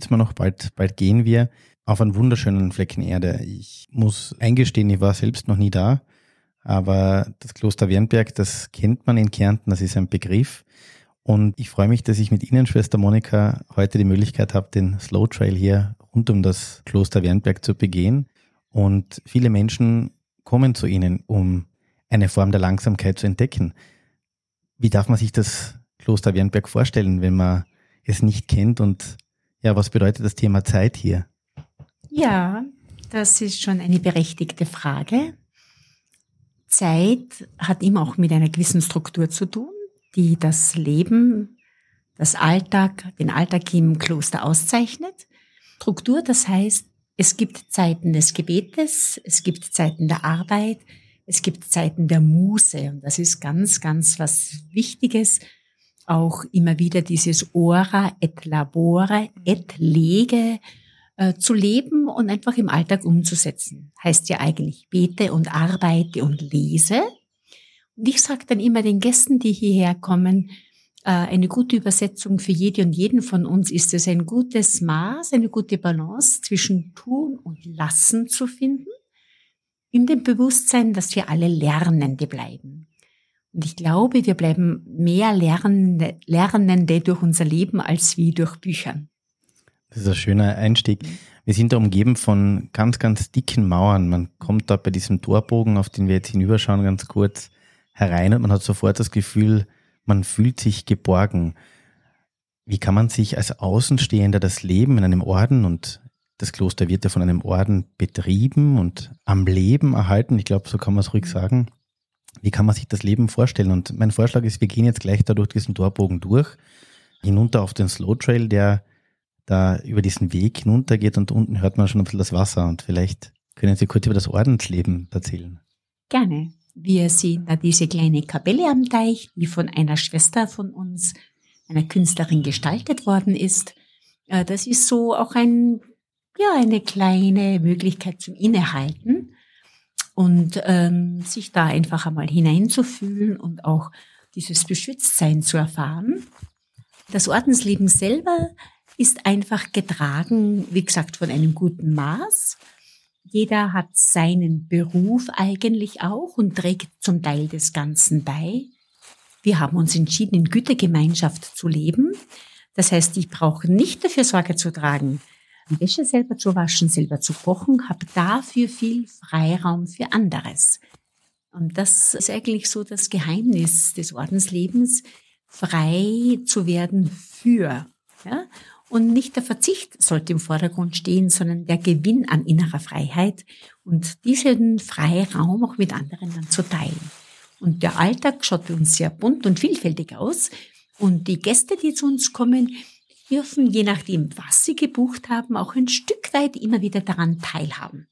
Sitzen wir noch, bald, bald gehen wir auf einen wunderschönen Flecken Erde. Ich muss eingestehen, ich war selbst noch nie da, aber das Kloster Wernberg, das kennt man in Kärnten, das ist ein Begriff. Und ich freue mich, dass ich mit Ihnen, Schwester Monika, heute die Möglichkeit habe, den Slow Trail hier rund um das Kloster Wernberg zu begehen. Und viele Menschen kommen zu Ihnen, um eine Form der Langsamkeit zu entdecken. Wie darf man sich das Kloster Wernberg vorstellen, wenn man es nicht kennt? Und ja, was bedeutet das Thema Zeit hier? Ja, das ist schon eine berechtigte Frage. Zeit hat immer auch mit einer gewissen Struktur zu tun, die das Leben, das Alltag, den Alltag im Kloster auszeichnet. Struktur, das heißt, es gibt Zeiten des Gebetes, es gibt Zeiten der Arbeit, es gibt Zeiten der Muße. Und das ist ganz, ganz was Wichtiges. Auch immer wieder dieses Ora et labore et lege äh, zu leben und einfach im Alltag umzusetzen. Heißt ja eigentlich bete und arbeite und lese. Und ich sage dann immer den Gästen, die hierher kommen, äh, eine gute Übersetzung für jede und jeden von uns ist es ein gutes Maß, eine gute Balance zwischen tun und lassen zu finden, in dem Bewusstsein, dass wir alle Lernende bleiben. Und ich glaube, wir bleiben mehr Lernende, durch unser Leben als wie durch Büchern. Das ist ein schöner Einstieg. Wir sind da umgeben von ganz, ganz dicken Mauern. Man kommt da bei diesem Torbogen, auf den wir jetzt hinüberschauen, ganz kurz herein und man hat sofort das Gefühl, man fühlt sich geborgen. Wie kann man sich als Außenstehender das Leben in einem Orden und das Kloster wird ja von einem Orden betrieben und am Leben erhalten, ich glaube, so kann man es ruhig sagen. Wie kann man sich das Leben vorstellen? Und mein Vorschlag ist, wir gehen jetzt gleich da durch diesen Torbogen durch, hinunter auf den Slow Trail, der da über diesen Weg hinuntergeht und unten hört man schon ein bisschen das Wasser und vielleicht können Sie kurz über das Ordensleben erzählen. Gerne. Wir sehen da diese kleine Kapelle am Teich, die von einer Schwester von uns, einer Künstlerin gestaltet worden ist. Äh, das ist so auch ein, ja, eine kleine Möglichkeit zum Innehalten und ähm, sich da einfach einmal hineinzufühlen und auch dieses Beschütztsein zu erfahren. Das Ordensleben selber ist einfach getragen, wie gesagt, von einem guten Maß. Jeder hat seinen Beruf eigentlich auch und trägt zum Teil des Ganzen bei. Wir haben uns entschieden, in Gütergemeinschaft zu leben. Das heißt, ich brauche nicht dafür Sorge zu tragen, die Wäsche selber zu waschen, selber zu kochen, habe dafür viel Freiraum für anderes. Und das ist eigentlich so das Geheimnis des Ordenslebens, frei zu werden für. Ja? Und nicht der Verzicht sollte im Vordergrund stehen, sondern der Gewinn an innerer Freiheit und diesen Freiraum auch mit anderen dann zu teilen. Und der Alltag schaut uns sehr bunt und vielfältig aus. Und die Gäste, die zu uns kommen, dürfen, je nachdem, was sie gebucht haben, auch ein Stück weit immer wieder daran teilhaben.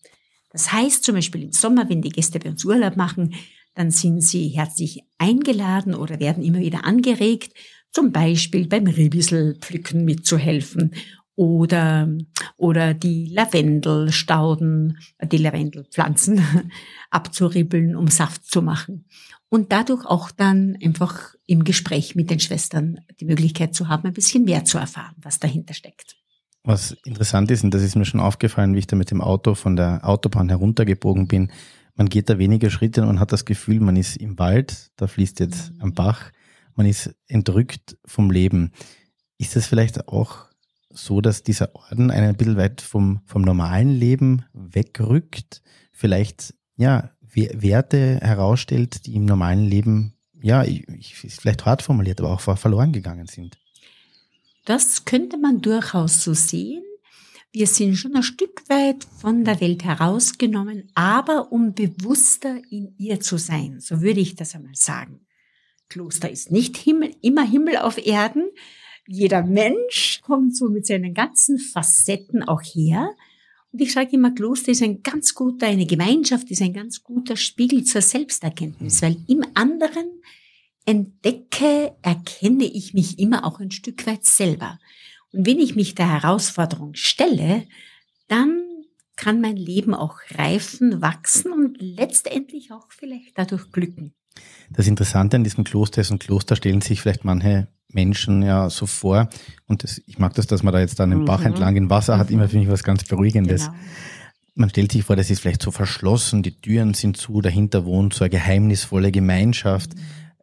Das heißt zum Beispiel im Sommer, wenn die Gäste bei uns Urlaub machen, dann sind sie herzlich eingeladen oder werden immer wieder angeregt, zum Beispiel beim Ribisselpflücken mitzuhelfen oder, oder die Lavendelstauden, die Lavendelpflanzen abzuribbeln, um Saft zu machen. Und dadurch auch dann einfach im Gespräch mit den Schwestern die Möglichkeit zu haben, ein bisschen mehr zu erfahren, was dahinter steckt. Was interessant ist, und das ist mir schon aufgefallen, wie ich da mit dem Auto von der Autobahn heruntergebogen bin, man geht da wenige Schritte und hat das Gefühl, man ist im Wald, da fließt jetzt ein Bach, man ist entrückt vom Leben. Ist es vielleicht auch so, dass dieser Orden einen ein bisschen weit vom, vom normalen Leben wegrückt? Vielleicht, ja, Werte herausstellt, die im normalen Leben, ja, ist vielleicht hart formuliert, aber auch verloren gegangen sind. Das könnte man durchaus so sehen. Wir sind schon ein Stück weit von der Welt herausgenommen, aber um bewusster in ihr zu sein, so würde ich das einmal sagen. Kloster ist nicht Himmel, immer Himmel auf Erden. Jeder Mensch kommt so mit seinen ganzen Facetten auch her. Und ich sage immer, Kloster ist ein ganz guter, eine Gemeinschaft ist ein ganz guter Spiegel zur Selbsterkenntnis, weil im anderen entdecke, erkenne ich mich immer auch ein Stück weit selber. Und wenn ich mich der Herausforderung stelle, dann kann mein Leben auch reifen, wachsen und letztendlich auch vielleicht dadurch glücken. Das Interessante an diesem Kloster ist, und Kloster stellen sich vielleicht manche Menschen ja so vor. Und das, ich mag das, dass man da jetzt dann im Bach mhm. entlang in Wasser hat, immer für mich was ganz Beruhigendes. Genau. Man stellt sich vor, das ist vielleicht so verschlossen, die Türen sind zu, dahinter wohnt so eine geheimnisvolle Gemeinschaft. Mhm.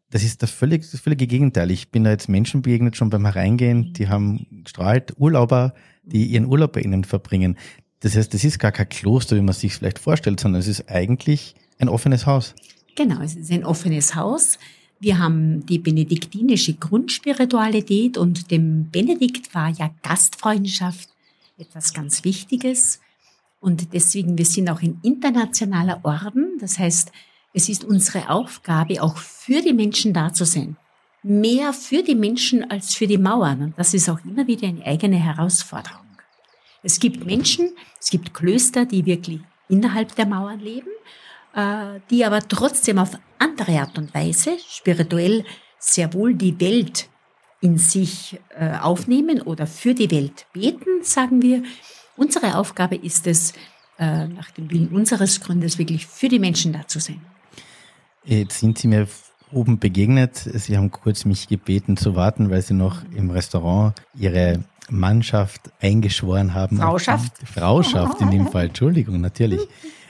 Das ist das völlig, das völlige Gegenteil. Ich bin da jetzt Menschen begegnet schon beim Hereingehen, die haben gestrahlt, Urlauber, die ihren Urlaub bei ihnen verbringen. Das heißt, das ist gar kein Kloster, wie man sich vielleicht vorstellt, sondern es ist eigentlich ein offenes Haus. Genau, es ist ein offenes Haus. Wir haben die benediktinische Grundspiritualität und dem Benedikt war ja Gastfreundschaft etwas ganz Wichtiges. Und deswegen, wir sind auch ein internationaler Orden. Das heißt, es ist unsere Aufgabe, auch für die Menschen da zu sein. Mehr für die Menschen als für die Mauern. Und das ist auch immer wieder eine eigene Herausforderung. Es gibt Menschen, es gibt Klöster, die wirklich innerhalb der Mauern leben, die aber trotzdem auf andere Art und Weise spirituell sehr wohl die Welt in sich äh, aufnehmen oder für die Welt beten, sagen wir. Unsere Aufgabe ist es, äh, nach dem Willen unseres Gründes wirklich für die Menschen da zu sein. Jetzt sind Sie mir oben begegnet. Sie haben kurz mich gebeten zu warten, weil Sie noch im Restaurant Ihre Mannschaft eingeschworen haben. Frauschaft? Frauschaft in dem Fall, Entschuldigung, natürlich.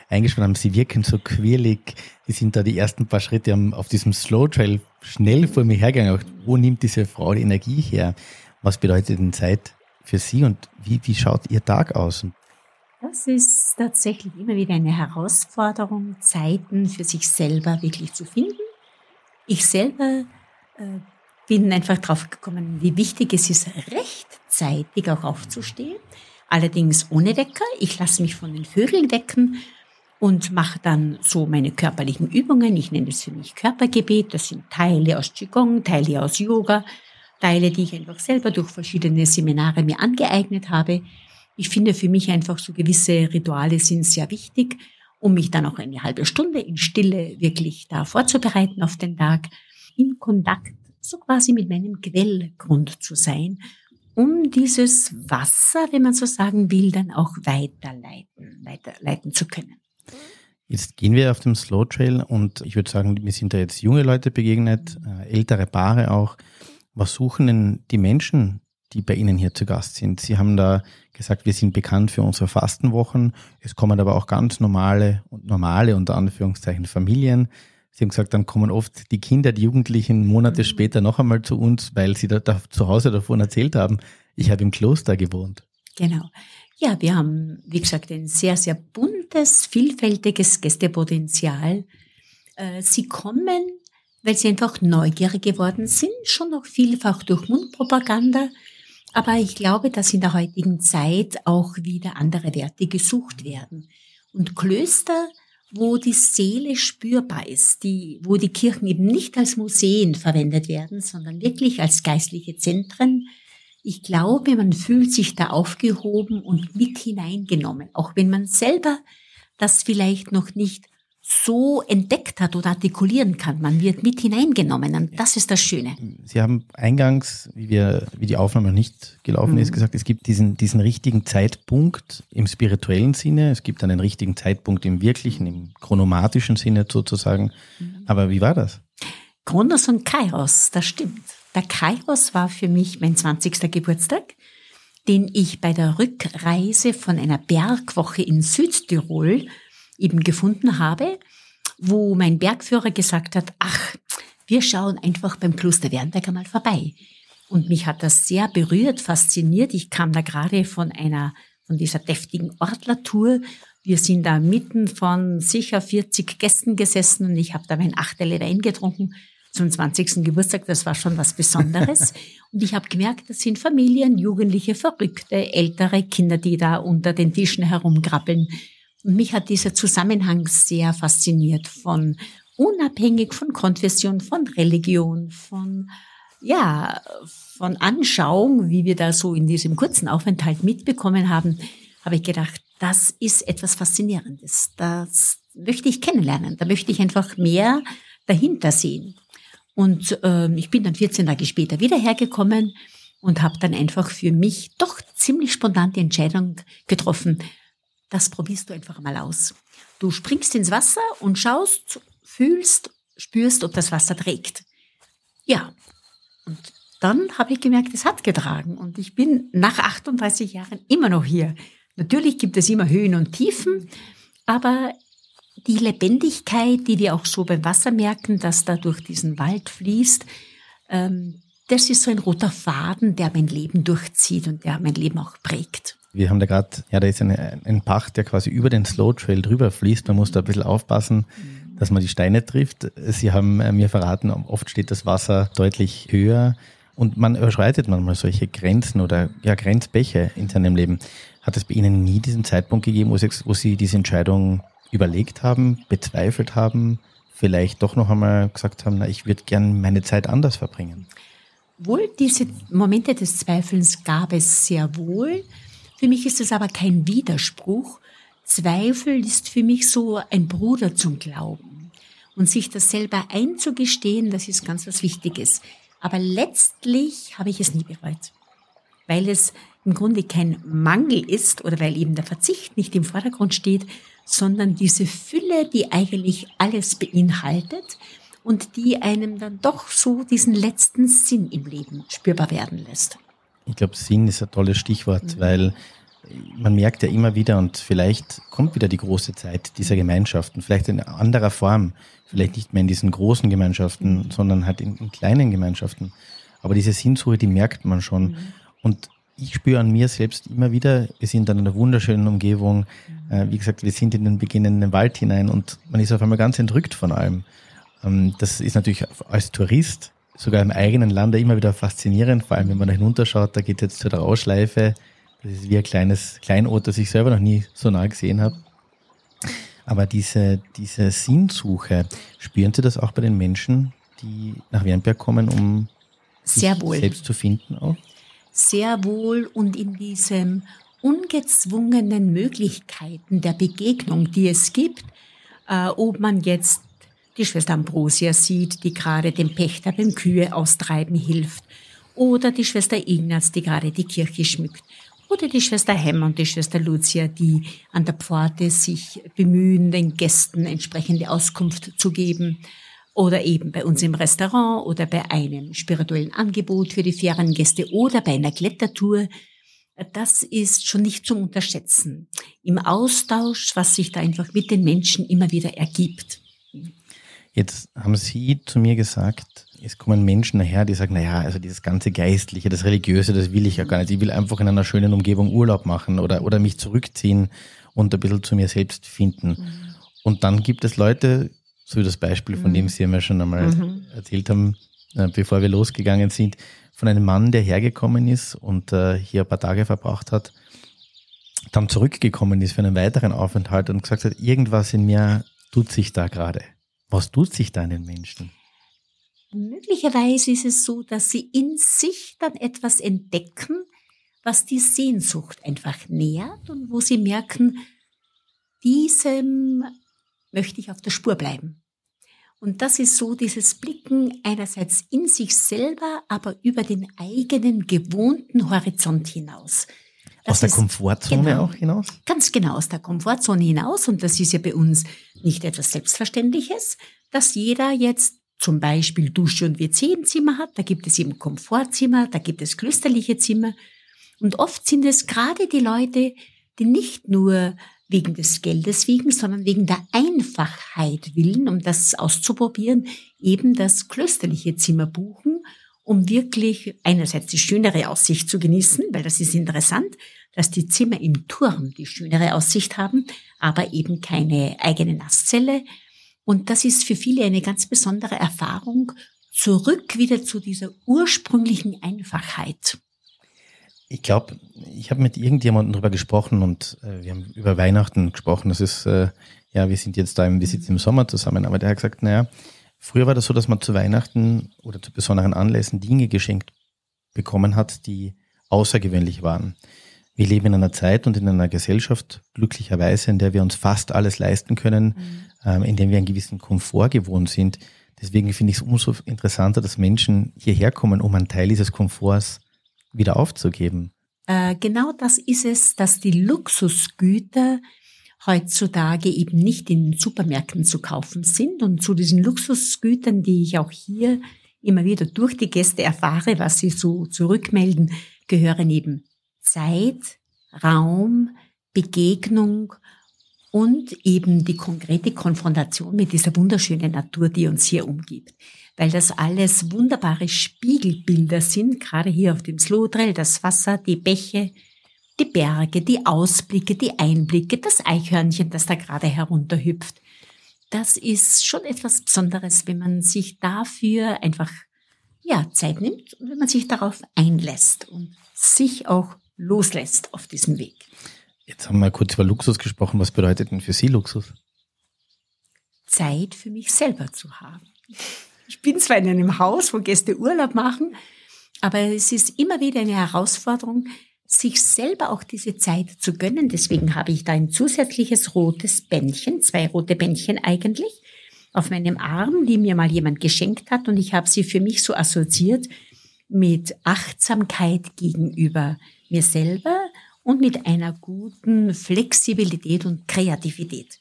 Eingeschworen haben, sie wirken so quirlig. Die sind da die ersten paar Schritte auf diesem Slow Trail schnell vor mir hergegangen. Wo nimmt diese Frau die Energie her? Was bedeutet denn Zeit für Sie und wie, wie schaut Ihr Tag aus? Das ist tatsächlich immer wieder eine Herausforderung, Zeiten für sich selber wirklich zu finden. Ich selber äh, bin einfach drauf gekommen, wie wichtig es ist, rechtzeitig auch aufzustehen. Allerdings ohne Wecker. Ich lasse mich von den Vögeln wecken und mache dann so meine körperlichen Übungen. Ich nenne es für mich Körpergebet. Das sind Teile aus Qigong, Teile aus Yoga, Teile, die ich einfach selber durch verschiedene Seminare mir angeeignet habe. Ich finde für mich einfach so gewisse Rituale sind sehr wichtig, um mich dann auch eine halbe Stunde in Stille wirklich da vorzubereiten auf den Tag, in Kontakt so quasi mit meinem Quellgrund zu sein, um dieses Wasser, wenn man so sagen will, dann auch weiterleiten, weiterleiten zu können. Jetzt gehen wir auf dem Slow Trail und ich würde sagen, mir sind da jetzt junge Leute begegnet, äh, ältere Paare auch. Was suchen denn die Menschen, die bei Ihnen hier zu Gast sind? Sie haben da gesagt, wir sind bekannt für unsere Fastenwochen. Es kommen aber auch ganz normale und normale unter Anführungszeichen Familien Sie haben gesagt, dann kommen oft die Kinder, die Jugendlichen Monate mhm. später noch einmal zu uns, weil sie da, da zu Hause davon erzählt haben, ich habe im Kloster gewohnt. Genau. Ja, wir haben, wie gesagt, ein sehr, sehr buntes, vielfältiges Gästepotenzial. Äh, sie kommen, weil sie einfach neugierig geworden sind, schon noch vielfach durch Mundpropaganda. Aber ich glaube, dass in der heutigen Zeit auch wieder andere Werte gesucht werden. Und Klöster wo die Seele spürbar ist, die, wo die Kirchen eben nicht als Museen verwendet werden, sondern wirklich als geistliche Zentren. Ich glaube, man fühlt sich da aufgehoben und mit hineingenommen, auch wenn man selber das vielleicht noch nicht so entdeckt hat oder artikulieren kann. Man wird mit hineingenommen und das ist das Schöne. Sie haben eingangs, wie, wir, wie die Aufnahme noch nicht gelaufen mhm. ist, gesagt, es gibt diesen, diesen richtigen Zeitpunkt im spirituellen Sinne, es gibt einen richtigen Zeitpunkt im wirklichen, im chronomatischen Sinne sozusagen. Mhm. Aber wie war das? Kronos und Kairos, das stimmt. Der Kairos war für mich mein 20. Geburtstag, den ich bei der Rückreise von einer Bergwoche in Südtirol eben gefunden habe, wo mein Bergführer gesagt hat, ach, wir schauen einfach beim Kloster Wernberg einmal vorbei. Und mich hat das sehr berührt, fasziniert. Ich kam da gerade von einer, von dieser deftigen Ortlertour. Wir sind da mitten von sicher 40 Gästen gesessen und ich habe da mein Achterle Wein getrunken zum 20. Geburtstag. Das war schon was Besonderes. und ich habe gemerkt, das sind Familien, Jugendliche, Verrückte, ältere Kinder, die da unter den Tischen herumkrabbeln. Und mich hat dieser Zusammenhang sehr fasziniert von unabhängig von Konfession, von Religion, von ja, von Anschauung, wie wir da so in diesem kurzen Aufenthalt mitbekommen haben, habe ich gedacht, das ist etwas Faszinierendes. Das möchte ich kennenlernen. Da möchte ich einfach mehr dahinter sehen. Und äh, ich bin dann 14 Tage später wieder hergekommen und habe dann einfach für mich doch ziemlich spontan die Entscheidung getroffen, das probierst du einfach mal aus. Du springst ins Wasser und schaust, fühlst, spürst, ob das Wasser trägt. Ja, und dann habe ich gemerkt, es hat getragen. Und ich bin nach 38 Jahren immer noch hier. Natürlich gibt es immer Höhen und Tiefen, aber die Lebendigkeit, die wir auch so beim Wasser merken, dass da durch diesen Wald fließt, ähm, das ist so ein roter Faden, der mein Leben durchzieht und der mein Leben auch prägt. Wir haben da gerade, ja, da ist eine, ein Bach, der quasi über den Slow Trail drüber fließt. Man muss da ein bisschen aufpassen, dass man die Steine trifft. Sie haben äh, mir verraten, oft steht das Wasser deutlich höher und man überschreitet manchmal solche Grenzen oder ja, Grenzbäche in seinem Leben. Hat es bei Ihnen nie diesen Zeitpunkt gegeben, wo Sie, wo Sie diese Entscheidung überlegt haben, bezweifelt haben, vielleicht doch noch einmal gesagt haben, na, ich würde gerne meine Zeit anders verbringen? Wohl, diese Momente des Zweifelns gab es sehr wohl. Für mich ist es aber kein Widerspruch. Zweifel ist für mich so ein Bruder zum Glauben. Und sich das selber einzugestehen, das ist ganz was Wichtiges. Aber letztlich habe ich es nie bereut, weil es im Grunde kein Mangel ist oder weil eben der Verzicht nicht im Vordergrund steht, sondern diese Fülle, die eigentlich alles beinhaltet und die einem dann doch so diesen letzten Sinn im Leben spürbar werden lässt. Ich glaube, Sinn ist ein tolles Stichwort, mhm. weil man merkt ja immer wieder und vielleicht kommt wieder die große Zeit dieser Gemeinschaften, vielleicht in anderer Form, vielleicht nicht mehr in diesen großen Gemeinschaften, mhm. sondern halt in, in, kleinen Gemeinschaften. Aber diese Sinnsuche, die merkt man schon. Mhm. Und ich spüre an mir selbst immer wieder, wir sind in einer wunderschönen Umgebung. Äh, wie gesagt, wir sind in den beginnenden Wald hinein und man ist auf einmal ganz entrückt von allem. Ähm, das ist natürlich als Tourist, sogar im eigenen Land immer wieder faszinierend, vor allem wenn man da hinunterschaut, da geht jetzt zu der Rauschleife. Das ist wie ein kleines Kleinod, das ich selber noch nie so nah gesehen habe. Aber diese, diese Sinnsuche, spüren Sie das auch bei den Menschen, die nach Wernberg kommen, um Sehr sich wohl. selbst zu finden auch? Sehr wohl und in diesem ungezwungenen Möglichkeiten der Begegnung, die es gibt, äh, ob man jetzt die Schwester Ambrosia sieht, die gerade dem Pächter beim Kühe austreiben hilft, oder die Schwester Ignaz, die gerade die Kirche schmückt, oder die Schwester Hemm und die Schwester Lucia, die an der Pforte sich bemühen, den Gästen entsprechende Auskunft zu geben oder eben bei uns im Restaurant oder bei einem spirituellen Angebot für die Feriengäste oder bei einer Klettertour. Das ist schon nicht zum Unterschätzen. Im Austausch, was sich da einfach mit den Menschen immer wieder ergibt. Jetzt haben Sie zu mir gesagt, es kommen Menschen daher, die sagen, naja, also dieses ganze Geistliche, das Religiöse, das will ich ja gar nicht. Ich will einfach in einer schönen Umgebung Urlaub machen oder, oder mich zurückziehen und ein bisschen zu mir selbst finden. Mhm. Und dann gibt es Leute, so wie das Beispiel, von mhm. dem Sie mir schon einmal mhm. erzählt haben, äh, bevor wir losgegangen sind, von einem Mann, der hergekommen ist und äh, hier ein paar Tage verbracht hat, dann zurückgekommen ist für einen weiteren Aufenthalt und gesagt hat, irgendwas in mir tut sich da gerade. Was tut sich da in den Menschen? Möglicherweise ist es so, dass sie in sich dann etwas entdecken, was die Sehnsucht einfach nährt und wo sie merken, diesem möchte ich auf der Spur bleiben. Und das ist so dieses Blicken einerseits in sich selber, aber über den eigenen gewohnten Horizont hinaus. Das aus der Komfortzone genau, auch hinaus? Ganz genau, aus der Komfortzone hinaus. Und das ist ja bei uns nicht etwas Selbstverständliches, dass jeder jetzt zum Beispiel Dusche und WC im Zimmer hat. Da gibt es eben Komfortzimmer, da gibt es klösterliche Zimmer. Und oft sind es gerade die Leute, die nicht nur wegen des Geldes wegen, sondern wegen der Einfachheit willen, um das auszuprobieren, eben das klösterliche Zimmer buchen, um wirklich einerseits die schönere Aussicht zu genießen, weil das ist interessant, dass die Zimmer im Turm die schönere Aussicht haben, aber eben keine eigene Nasszelle. Und das ist für viele eine ganz besondere Erfahrung, zurück wieder zu dieser ursprünglichen Einfachheit. Ich glaube, ich habe mit irgendjemandem darüber gesprochen und äh, wir haben über Weihnachten gesprochen. Das ist, äh, ja, wir sind jetzt da im, wir sitzen im Sommer zusammen, aber der hat gesagt, naja, früher war das so, dass man zu Weihnachten oder zu besonderen Anlässen Dinge geschenkt bekommen hat, die außergewöhnlich waren. Wir leben in einer Zeit und in einer Gesellschaft, glücklicherweise, in der wir uns fast alles leisten können, mhm. ähm, in der wir einen gewissen Komfort gewohnt sind. Deswegen finde ich es umso interessanter, dass Menschen hierher kommen, um einen Teil dieses Komforts wieder aufzugeben. Äh, genau das ist es, dass die Luxusgüter heutzutage eben nicht in Supermärkten zu kaufen sind. Und zu diesen Luxusgütern, die ich auch hier immer wieder durch die Gäste erfahre, was sie so zurückmelden, gehören eben Zeit, Raum, Begegnung und eben die konkrete Konfrontation mit dieser wunderschönen Natur, die uns hier umgibt. Weil das alles wunderbare Spiegelbilder sind, gerade hier auf dem Slodrell, das Wasser, die Bäche, die Berge, die Ausblicke, die Einblicke, das Eichhörnchen, das da gerade herunterhüpft. Das ist schon etwas Besonderes, wenn man sich dafür einfach ja, Zeit nimmt und wenn man sich darauf einlässt und sich auch loslässt auf diesem Weg. Jetzt haben wir kurz über Luxus gesprochen. Was bedeutet denn für Sie Luxus? Zeit für mich selber zu haben. Ich bin zwar in einem Haus, wo Gäste Urlaub machen, aber es ist immer wieder eine Herausforderung, sich selber auch diese Zeit zu gönnen. Deswegen habe ich da ein zusätzliches rotes Bändchen, zwei rote Bändchen eigentlich, auf meinem Arm, die mir mal jemand geschenkt hat und ich habe sie für mich so assoziiert mit Achtsamkeit gegenüber mir selber und mit einer guten Flexibilität und Kreativität.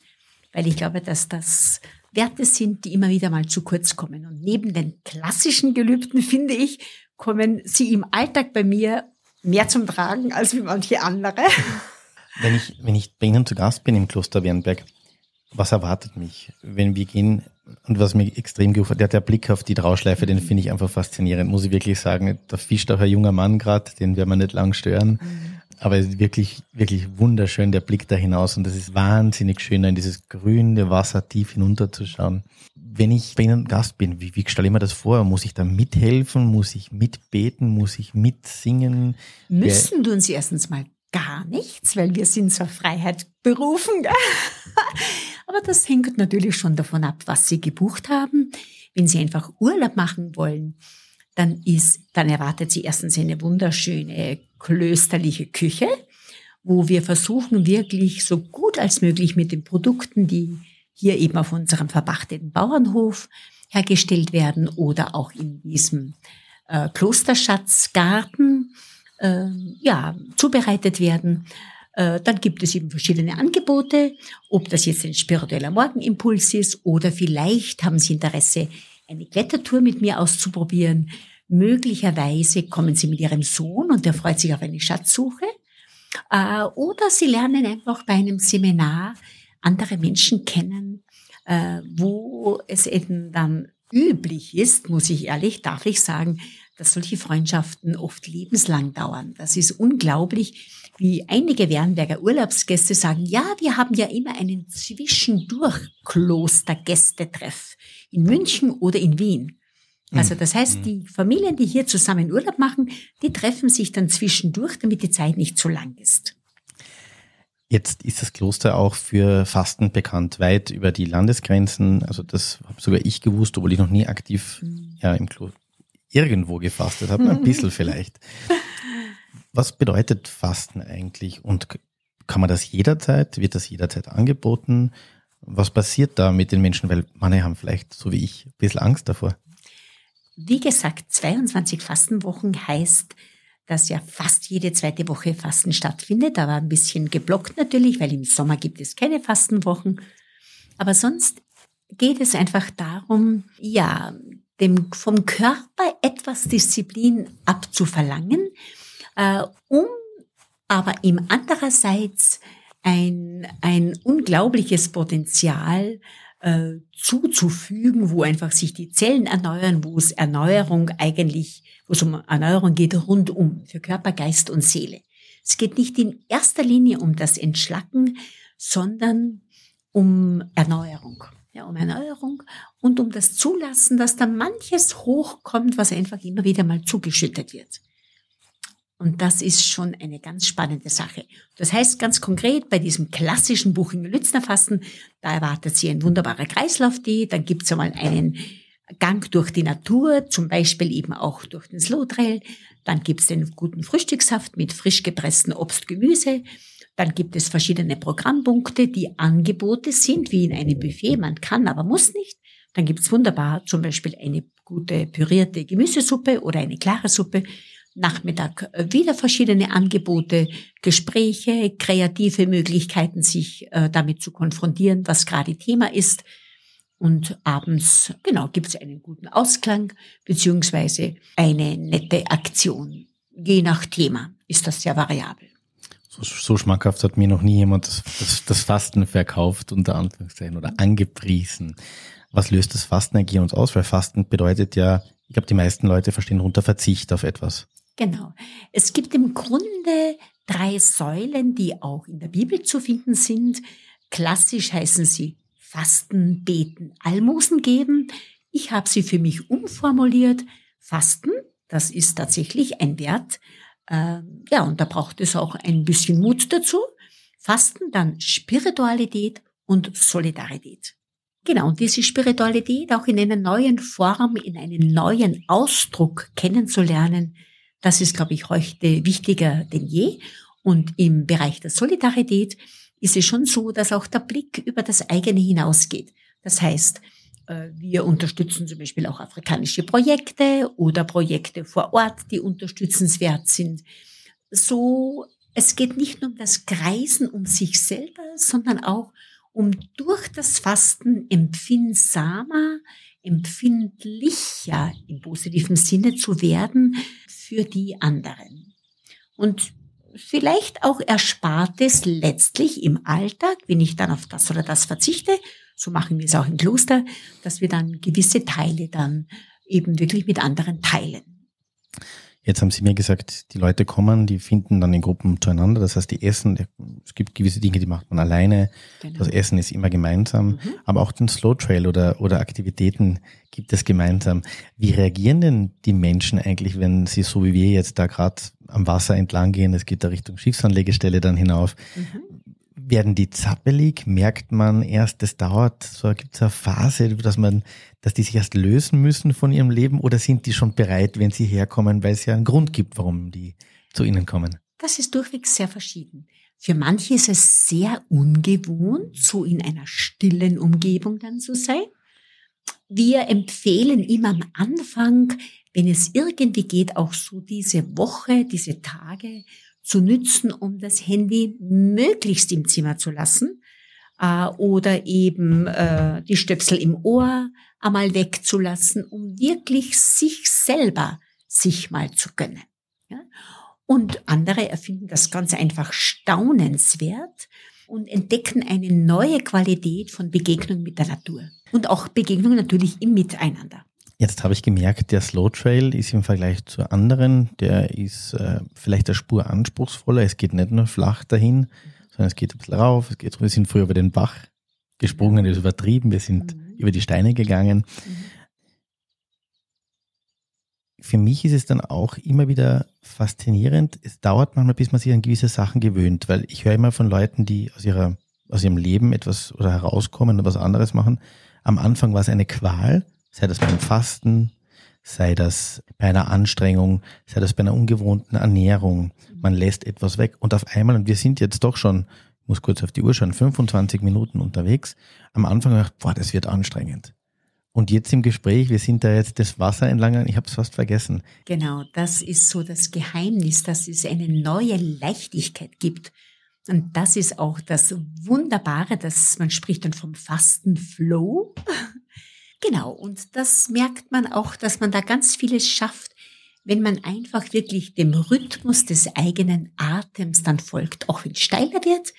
Weil ich glaube, dass das Werte sind, die immer wieder mal zu kurz kommen. Und neben den klassischen Gelübden, finde ich, kommen sie im Alltag bei mir mehr zum Tragen als wie manche andere. Wenn ich, wenn ich bei Ihnen zu Gast bin im Kloster Wernberg, was erwartet mich, wenn wir gehen? Und was mir extrem gefällt, der, der Blick auf die Trauschleife, den finde ich einfach faszinierend, muss ich wirklich sagen. Da fischt auch ein junger Mann gerade, den werden wir nicht lang stören. Mhm. Aber es ist wirklich, wirklich wunderschön, der Blick da hinaus. Und das ist wahnsinnig schön, in dieses grüne Wasser tief hinunterzuschauen. Wenn ich bei Ihnen Gast bin, wie, wie stelle ich mir das vor? Muss ich da mithelfen? Muss ich mitbeten? Muss ich mitsingen? Müssen tun Sie erstens mal gar nichts, weil wir sind zur Freiheit berufen. Aber das hängt natürlich schon davon ab, was Sie gebucht haben. Wenn Sie einfach Urlaub machen wollen, dann ist, dann erwartet Sie erstens eine wunderschöne klösterliche Küche, wo wir versuchen wirklich so gut als möglich mit den Produkten, die hier eben auf unserem verpachteten Bauernhof hergestellt werden oder auch in diesem äh, Klosterschatzgarten äh, ja, zubereitet werden. Äh, dann gibt es eben verschiedene Angebote, ob das jetzt ein spiritueller Morgenimpuls ist oder vielleicht haben Sie Interesse, eine Klettertour mit mir auszuprobieren. Möglicherweise kommen Sie mit Ihrem Sohn und der freut sich auf eine Schatzsuche. Äh, oder Sie lernen einfach bei einem Seminar andere Menschen kennen, äh, wo es eben dann üblich ist, muss ich ehrlich, darf ich sagen, dass solche Freundschaften oft lebenslang dauern. Das ist unglaublich, wie einige Wernberger Urlaubsgäste sagen, ja, wir haben ja immer einen zwischendurch Klostergästetreff in München oder in Wien. Also das heißt, mhm. die Familien, die hier zusammen Urlaub machen, die treffen sich dann zwischendurch, damit die Zeit nicht zu lang ist. Jetzt ist das Kloster auch für Fasten bekannt, weit über die Landesgrenzen. Also das habe sogar ich gewusst, obwohl ich noch nie aktiv mhm. ja, im Kloster irgendwo gefastet habe, ein bisschen vielleicht. Was bedeutet Fasten eigentlich und kann man das jederzeit, wird das jederzeit angeboten? Was passiert da mit den Menschen? Weil manche haben vielleicht, so wie ich, ein bisschen Angst davor. Wie gesagt, 22 Fastenwochen heißt, dass ja fast jede zweite Woche Fasten stattfindet, aber ein bisschen geblockt natürlich, weil im Sommer gibt es keine Fastenwochen. Aber sonst geht es einfach darum, ja, dem, vom Körper etwas Disziplin abzuverlangen, äh, um aber ihm andererseits ein, ein unglaubliches Potenzial äh, zuzufügen, wo einfach sich die Zellen erneuern, wo es Erneuerung eigentlich, wo es um Erneuerung geht rundum für Körper, Geist und Seele. Es geht nicht in erster Linie um das Entschlacken, sondern um Erneuerung ja, um Erneuerung und um das Zulassen, dass da manches hochkommt, was einfach immer wieder mal zugeschüttet wird. Und das ist schon eine ganz spannende Sache. Das heißt ganz konkret, bei diesem klassischen Buchinger-Lützner Fasten, da erwartet Sie ein wunderbarer Kreislauf-Tee, dann gibt's einmal einen Gang durch die Natur, zum Beispiel eben auch durch den Slowtrail, dann gibt's den guten Frühstückssaft mit frisch gepresstem Obst, Gemüse, dann gibt es verschiedene Programmpunkte, die Angebote sind, wie in einem Buffet. Man kann, aber muss nicht. Dann gibt's wunderbar zum Beispiel eine gute pürierte Gemüsesuppe oder eine klare Suppe. Nachmittag äh, wieder verschiedene Angebote, Gespräche, kreative Möglichkeiten, sich äh, damit zu konfrontieren, was gerade Thema ist. Und abends, genau, gibt es einen guten Ausklang beziehungsweise eine nette Aktion. Je nach Thema ist das sehr variabel. So, so schmackhaft hat mir noch nie jemand das, das, das Fasten verkauft, unter Anführungszeichen, oder angepriesen. Was löst das Fasten eigentlich uns aus? Weil Fasten bedeutet ja, ich glaube, die meisten Leute verstehen unter Verzicht auf etwas. Genau. Es gibt im Grunde drei Säulen, die auch in der Bibel zu finden sind. Klassisch heißen sie Fasten, Beten, Almosen geben. Ich habe sie für mich umformuliert. Fasten, das ist tatsächlich ein Wert. Äh, ja, und da braucht es auch ein bisschen Mut dazu. Fasten, dann Spiritualität und Solidarität. Genau, und diese Spiritualität auch in einer neuen Form, in einem neuen Ausdruck kennenzulernen, das ist, glaube ich, heute wichtiger denn je. Und im Bereich der Solidarität ist es schon so, dass auch der Blick über das eigene hinausgeht. Das heißt, äh, wir unterstützen zum Beispiel auch afrikanische Projekte oder Projekte vor Ort, die unterstützenswert sind. So, es geht nicht nur um das Kreisen um sich selber, sondern auch um durch das Fasten empfindsamer, empfindlicher im positiven Sinne zu werden für die anderen. Und vielleicht auch Erspartes letztlich im Alltag, wenn ich dann auf das oder das verzichte, so machen wir es auch im Kloster, dass wir dann gewisse Teile dann eben wirklich mit anderen teilen. Jetzt haben Sie mir gesagt, die Leute kommen, die finden dann in Gruppen zueinander. Das heißt, die essen, es gibt gewisse Dinge, die macht man alleine. Genau. Das Essen ist immer gemeinsam. Mhm. Aber auch den Slow Trail oder, oder Aktivitäten gibt es gemeinsam. Wie reagieren denn die Menschen eigentlich, wenn sie so wie wir jetzt da gerade am Wasser entlang gehen? Es geht da Richtung Schiffsanlegestelle dann hinauf. Mhm werden die zappelig? Merkt man erst, das dauert, so gibt es eine Phase, dass man, dass die sich erst lösen müssen von ihrem Leben oder sind die schon bereit, wenn sie herkommen, weil es ja einen Grund gibt, warum die zu ihnen kommen? Das ist durchwegs sehr verschieden. Für manche ist es sehr ungewohnt, so in einer stillen Umgebung dann zu sein. Wir empfehlen immer am Anfang, wenn es irgendwie geht, auch so diese Woche, diese Tage zu nützen, um das Handy möglichst im Zimmer zu lassen äh, oder eben äh, die Stöpsel im Ohr einmal wegzulassen, um wirklich sich selber sich mal zu gönnen. Ja? Und andere erfinden das ganz einfach staunenswert und entdecken eine neue Qualität von Begegnung mit der Natur und auch Begegnung natürlich im Miteinander. Jetzt habe ich gemerkt, der Slow Trail ist im Vergleich zu anderen, der ist äh, vielleicht der Spur anspruchsvoller. Es geht nicht nur flach dahin, sondern es geht ein bisschen rauf. Es geht, wir sind früher über den Bach gesprungen, das ist übertrieben. Wir sind mhm. über die Steine gegangen. Mhm. Für mich ist es dann auch immer wieder faszinierend. Es dauert manchmal, bis man sich an gewisse Sachen gewöhnt, weil ich höre immer von Leuten, die aus ihrer, aus ihrem Leben etwas oder herauskommen oder was anderes machen. Am Anfang war es eine Qual sei das beim Fasten, sei das bei einer Anstrengung, sei das bei einer ungewohnten Ernährung. Man lässt etwas weg und auf einmal, und wir sind jetzt doch schon, ich muss kurz auf die Uhr schauen, 25 Minuten unterwegs. Am Anfang habe ich boah, das wird anstrengend. Und jetzt im Gespräch, wir sind da jetzt das Wasser entlang, ich habe es fast vergessen. Genau, das ist so das Geheimnis, dass es eine neue Leichtigkeit gibt. Und das ist auch das Wunderbare, dass man spricht dann vom Fastenflow. Genau, und das merkt man auch, dass man da ganz vieles schafft, wenn man einfach wirklich dem Rhythmus des eigenen Atems dann folgt, auch wenn es steiler wird,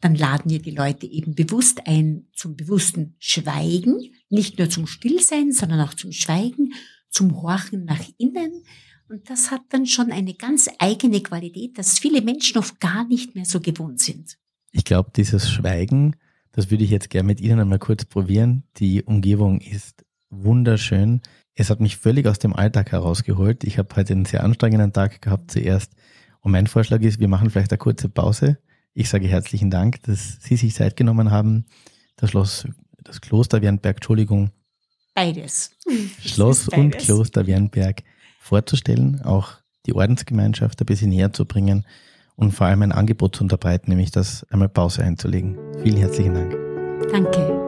dann laden wir die Leute eben bewusst ein zum bewussten Schweigen, nicht nur zum Stillsein, sondern auch zum Schweigen, zum Horchen nach innen. Und das hat dann schon eine ganz eigene Qualität, dass viele Menschen oft gar nicht mehr so gewohnt sind. Ich glaube, dieses Schweigen das würde ich jetzt gerne mit Ihnen einmal kurz probieren. Die Umgebung ist wunderschön. Es hat mich völlig aus dem Alltag herausgeholt. Ich habe heute einen sehr anstrengenden Tag gehabt zuerst. Und mein Vorschlag ist, wir machen vielleicht eine kurze Pause. Ich sage herzlichen Dank, dass Sie sich Zeit genommen haben, das Schloss, das Kloster Wernberg, Entschuldigung. Beides. Schloss beides. und Kloster Wernberg vorzustellen, auch die Ordensgemeinschaft ein bisschen näher zu bringen und vor allem ein Angebot zu unterbreiten, nämlich das einmal Pause einzulegen. Vielen herzlichen Dank. Danke.